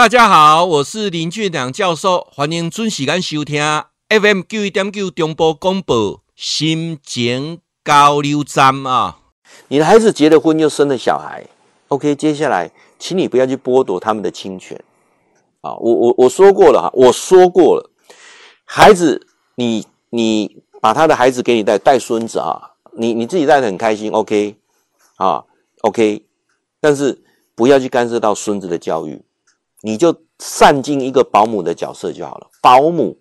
大家好，我是林俊良教授，欢迎准时间收听 FM 九一点九中波广播心情交流站啊。你的孩子结了婚又生了小孩，OK，接下来，请你不要去剥夺他们的亲权啊！我我我说过了哈，我说过了，孩子，你你把他的孩子给你带带孙子啊，你你自己带的很开心，OK 啊，OK，但是不要去干涉到孙子的教育。你就善尽一个保姆的角色就好了。保姆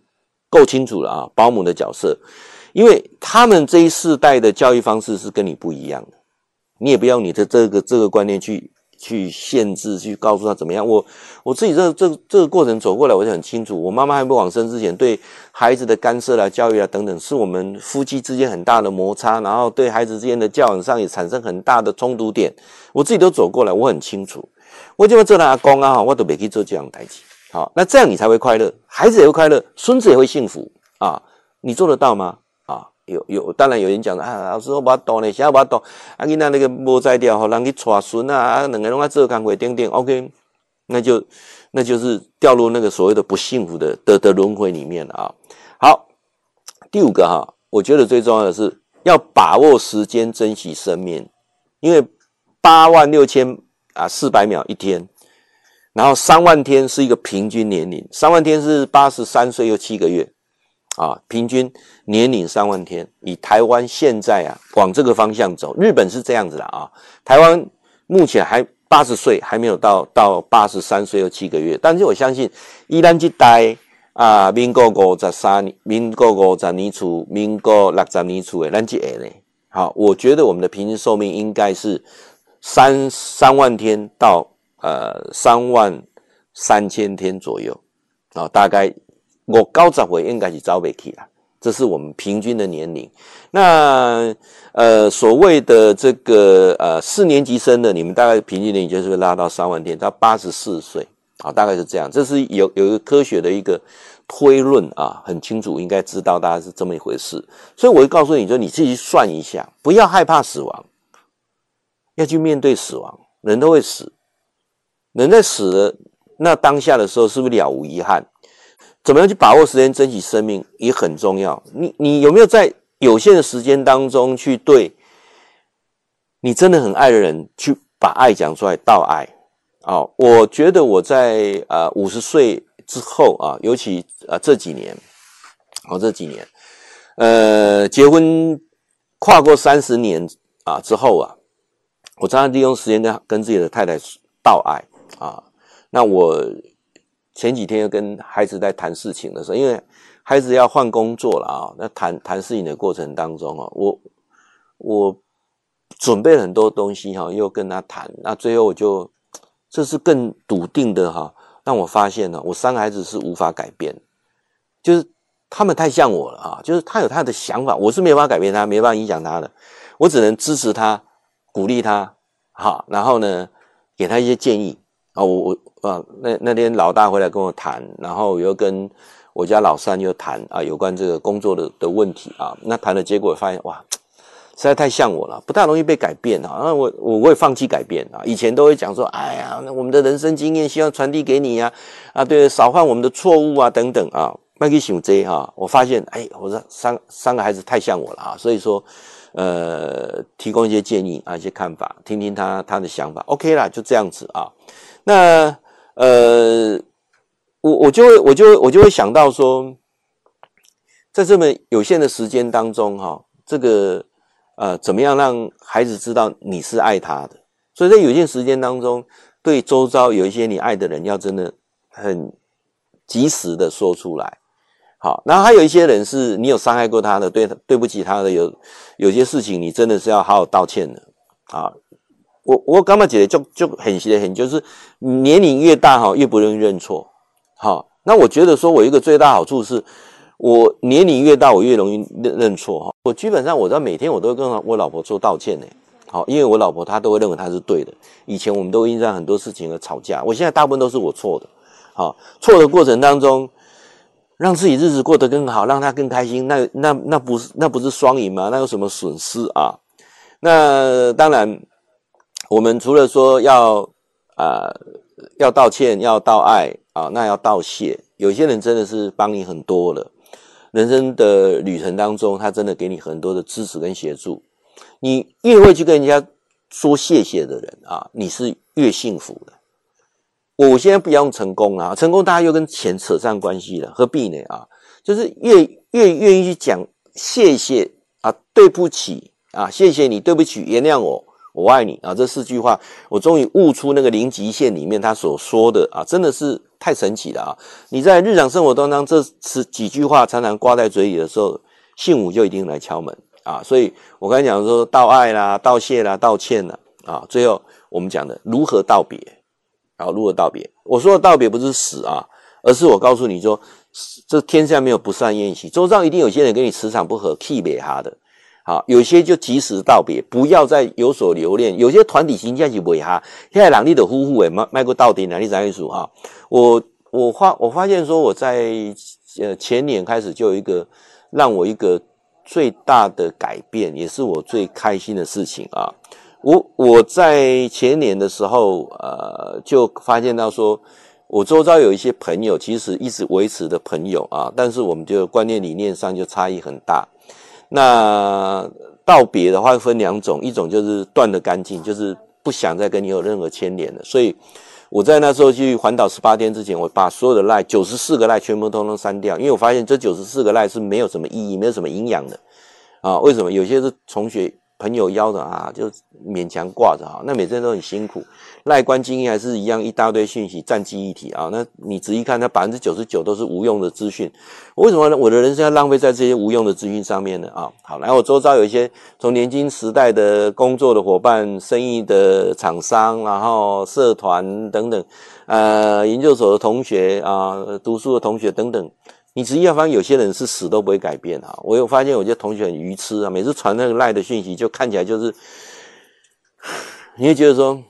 够清楚了啊，保姆的角色，因为他们这一世代的教育方式是跟你不一样的，你也不要你的这个这个观念去去限制，去告诉他怎么样。我我自己这这这个过程走过来，我就很清楚。我妈妈还没往生之前，对孩子的干涉啊、教育啊等等，是我们夫妻之间很大的摩擦，然后对孩子之间的教养上也产生很大的冲突点。我自己都走过来，我很清楚。我就要做他阿公啊，我都没去做这样的代志。好，那这样你才会快乐，孩子也会快乐，孙子也会幸福啊！你做得到吗？啊，有有，当然有人讲啊，老师我不懂呢，现在不懂。啊，你那那个无在掉，好让你带孙啊，两个人啊做工会点点，OK，那就那就是掉入那个所谓的不幸福的的的轮回里面了啊。好，第五个哈，我觉得最重要的是要把握时间，珍惜生命，因为八万六千。啊，四百秒一天，然后三万天是一个平均年龄，三万天是八十三岁又七个月，啊，平均年龄三万天。以台湾现在啊，往这个方向走，日本是这样子的啊，台湾目前还八十岁，还没有到到八十三岁又七个月，但是我相信，依然去待啊，民国五十三年，民国五十年初，民国六十年初的，咱这下呢，好，我觉得我们的平均寿命应该是。三三万天到呃三万三千天左右啊，大概我高早回应该是早不起了，这是我们平均的年龄。那呃所谓的这个呃四年级生的，你们大概平均年龄就是会拉到三万天到八十四岁啊，大概是这样。这是有有一个科学的一个推论啊，很清楚，应该知道大概是这么一回事。所以我会告诉你，说你自己算一下，不要害怕死亡。要去面对死亡，人都会死。人在死了那当下的时候，是不是了无遗憾？怎么样去把握时间，珍惜生命也很重要。你你有没有在有限的时间当中去对你真的很爱的人，去把爱讲出来，道爱啊？我觉得我在啊五十岁之后啊，尤其啊这几年，哦这几年，呃结婚跨过三十年啊之后啊。我常常利用时间跟跟自己的太太道爱啊。那我前几天又跟孩子在谈事情的时候，因为孩子要换工作了啊，那谈谈事情的过程当中啊，我我准备了很多东西哈，又跟他谈。那最后我就这是更笃定的哈，让我发现呢，我三个孩子是无法改变，就是他们太像我了啊，就是他有他的想法，我是没办法改变他，没办法影响他的，我只能支持他。鼓励他，好，然后呢，给他一些建议啊。我我啊，那那天老大回来跟我谈，然后又跟我家老三又谈啊，有关这个工作的的问题啊。那谈的结果发现，哇，实在太像我了，不太容易被改变啊。那我我会放弃改变啊。以前都会讲说，哎呀，那我们的人生经验希望传递给你呀，啊，对，少犯我们的错误啊，等等啊。麦克想这哈，我发现，哎，我说三三个孩子太像我了啊，所以说。呃，提供一些建议啊，一些看法，听听他他的想法，OK 啦，就这样子啊。那呃，我我就会我就会我就会想到说，在这么有限的时间当中，哈，这个呃，怎么样让孩子知道你是爱他的？所以在有限时间当中，对周遭有一些你爱的人，要真的很及时的说出来。好，然后还有一些人是你有伤害过他的，对对不起他的，有有些事情你真的是要好好道歉的啊。我我刚刚觉得就就很写很就是年龄越大哈，越不容易认错。好，那我觉得说我一个最大好处是，我年龄越大，我越容易认认错哈。我基本上我在每天我都跟我老婆做道歉呢。好，因为我老婆她都会认为她是对的。以前我们都因为很多事情而吵架，我现在大部分都是我错的。好，错的过程当中。让自己日子过得更好，让他更开心，那那那不是那不是双赢吗？那有什么损失啊？那当然，我们除了说要啊、要道歉，要道爱啊，那要道谢。有些人真的是帮你很多了，人生的旅程当中，他真的给你很多的支持跟协助。你越会去跟人家说谢谢的人啊，你是越幸福的。我现在不要用成功啊，成功大家又跟钱扯上关系了，何必呢啊？就是越越愿意去讲谢谢啊，对不起啊，谢谢你，对不起，原谅我。我爱你啊！这四句话，我终于悟出那个零极限里面他所说的啊，真的是太神奇了啊！你在日常生活当中，这十几句话常常挂在嘴里的时候，幸福就一定来敲门啊！所以我刚才讲说道爱啦、道谢啦、道歉啦啊，最后我们讲的如何道别啊？如何道别？我说的道别不是死啊，而是我告诉你说，这天下没有不散宴席，周遭一定有些人跟你磁场不合，气别哈的。好，有些就及时道别，不要再有所留恋。有些团体形象是尾哈，现在两地的夫妇诶，迈迈过到底，哪里在一组哈？我我发我发现说，我在呃前年开始就有一个让我一个最大的改变，也是我最开心的事情啊。我我在前年的时候，呃，就发现到说，我周遭有一些朋友，其实一直维持的朋友啊，但是我们就观念理念上就差异很大。那道别的话分两种，一种就是断得干净，就是不想再跟你有任何牵连了。所以我在那时候去环岛十八天之前，我把所有的赖九十四个赖全部通通删掉，因为我发现这九十四个赖是没有什么意义，没有什么营养的啊。为什么？有些是同学朋友邀的啊，就勉强挂着哈，那每天都很辛苦。赖关精英还是一样一大堆讯息占记忆体啊，那你仔细看，它百分之九十九都是无用的资讯。为什么呢？我的人生要浪费在这些无用的资讯上面呢？啊，好，然后我周遭有一些从年轻时代的工作的伙伴、生意的厂商，然后社团等等，呃，研究所的同学啊，读书的同学等等，你仔细要发现，有些人是死都不会改变啊。我有发现，有些同学很愚痴啊，每次传那个赖的讯息，就看起来就是，你会觉得说。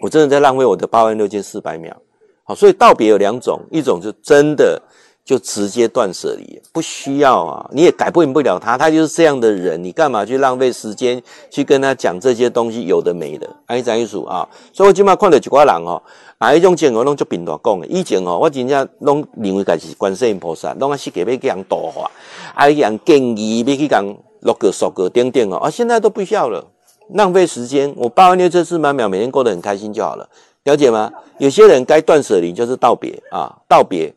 我真的在浪费我的八万六千四百秒，好，所以道别有两种，一种就真的就直接断舍离，不需要啊，你也改变不了他，他就是这样的人，你干嘛去浪费时间去跟他讲这些东西？有的没的，安尼怎意思啊？所以我今麦看到一挂人哦，啊，一种情况拢就平大讲的，以前哦，我真正拢认为家是观世音菩萨，拢啊是给要给人度化，啊，人建议要去讲六个、十个、等等哦，啊，现在都不需要了。浪费时间，我八万六千四百秒，每天过得很开心就好了，了解吗？有些人该断舍离就是道别啊，道别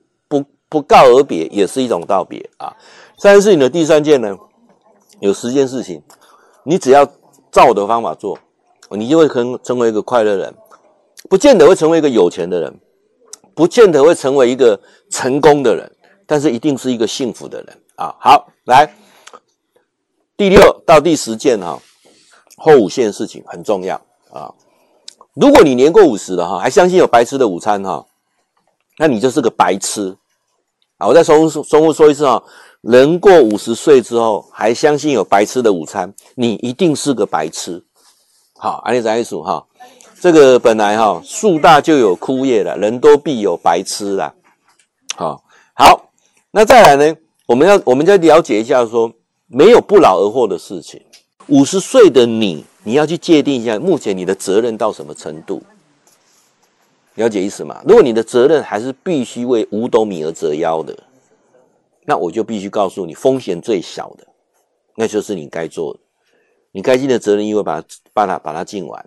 不告而别也是一种道别啊。三件事情的第三件呢，有十件事情，你只要照我的方法做，你就会成成为一个快乐人，不见得会成为一个有钱的人，不见得会成为一个成功的人，但是一定是一个幸福的人啊。好，来第六到第十件哈。后五件事情很重要啊！如果你年过五十了哈，还相信有白吃的午餐哈，那你就是个白痴我再重复重复说一次啊，人过五十岁之后还相信有白吃的午餐，你一定是个白痴。好，安利再一数哈，这个本来哈树大就有枯叶了，人多必有白痴啦。好，好，那再来呢？我们要我们再了解一下说，没有不劳而获的事情。五十岁的你，你要去界定一下，目前你的责任到什么程度？了解意思吗？如果你的责任还是必须为五斗米而折腰的，那我就必须告诉你，风险最小的，那就是你该做的，你该尽的责任，因为把它把它把它尽完。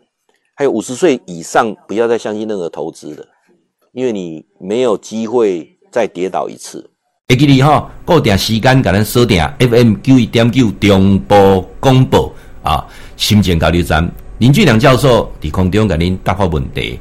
还有五十岁以上，不要再相信任何投资的，因为你没有机会再跌倒一次。会记你哈，固定时间给咱锁定 FM 九一点九中波广播啊，心情交流站林俊良教授在空中给您答复问题。